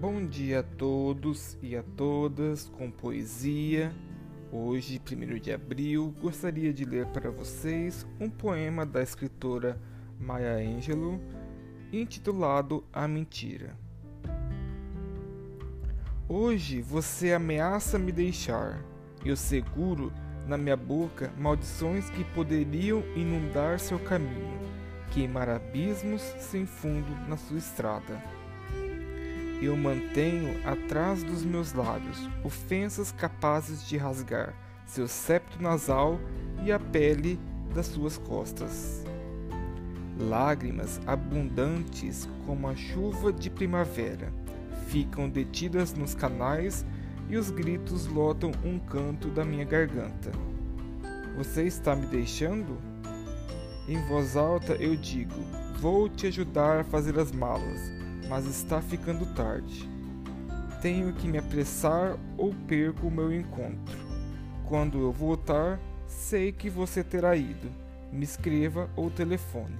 Bom dia a todos e a todas com poesia. Hoje, 1 de abril, gostaria de ler para vocês um poema da escritora Maya Angelou intitulado A Mentira. Hoje você ameaça me deixar, eu seguro na minha boca maldições que poderiam inundar seu caminho, queimar abismos sem fundo na sua estrada eu mantenho atrás dos meus lábios ofensas capazes de rasgar seu septo nasal e a pele das suas costas. Lágrimas abundantes como a chuva de primavera ficam detidas nos canais e os gritos lotam um canto da minha garganta. Você está me deixando? Em voz alta eu digo: Vou te ajudar a fazer as malas mas está ficando tarde. Tenho que me apressar ou perco o meu encontro. Quando eu voltar, sei que você terá ido. Me escreva ou telefone.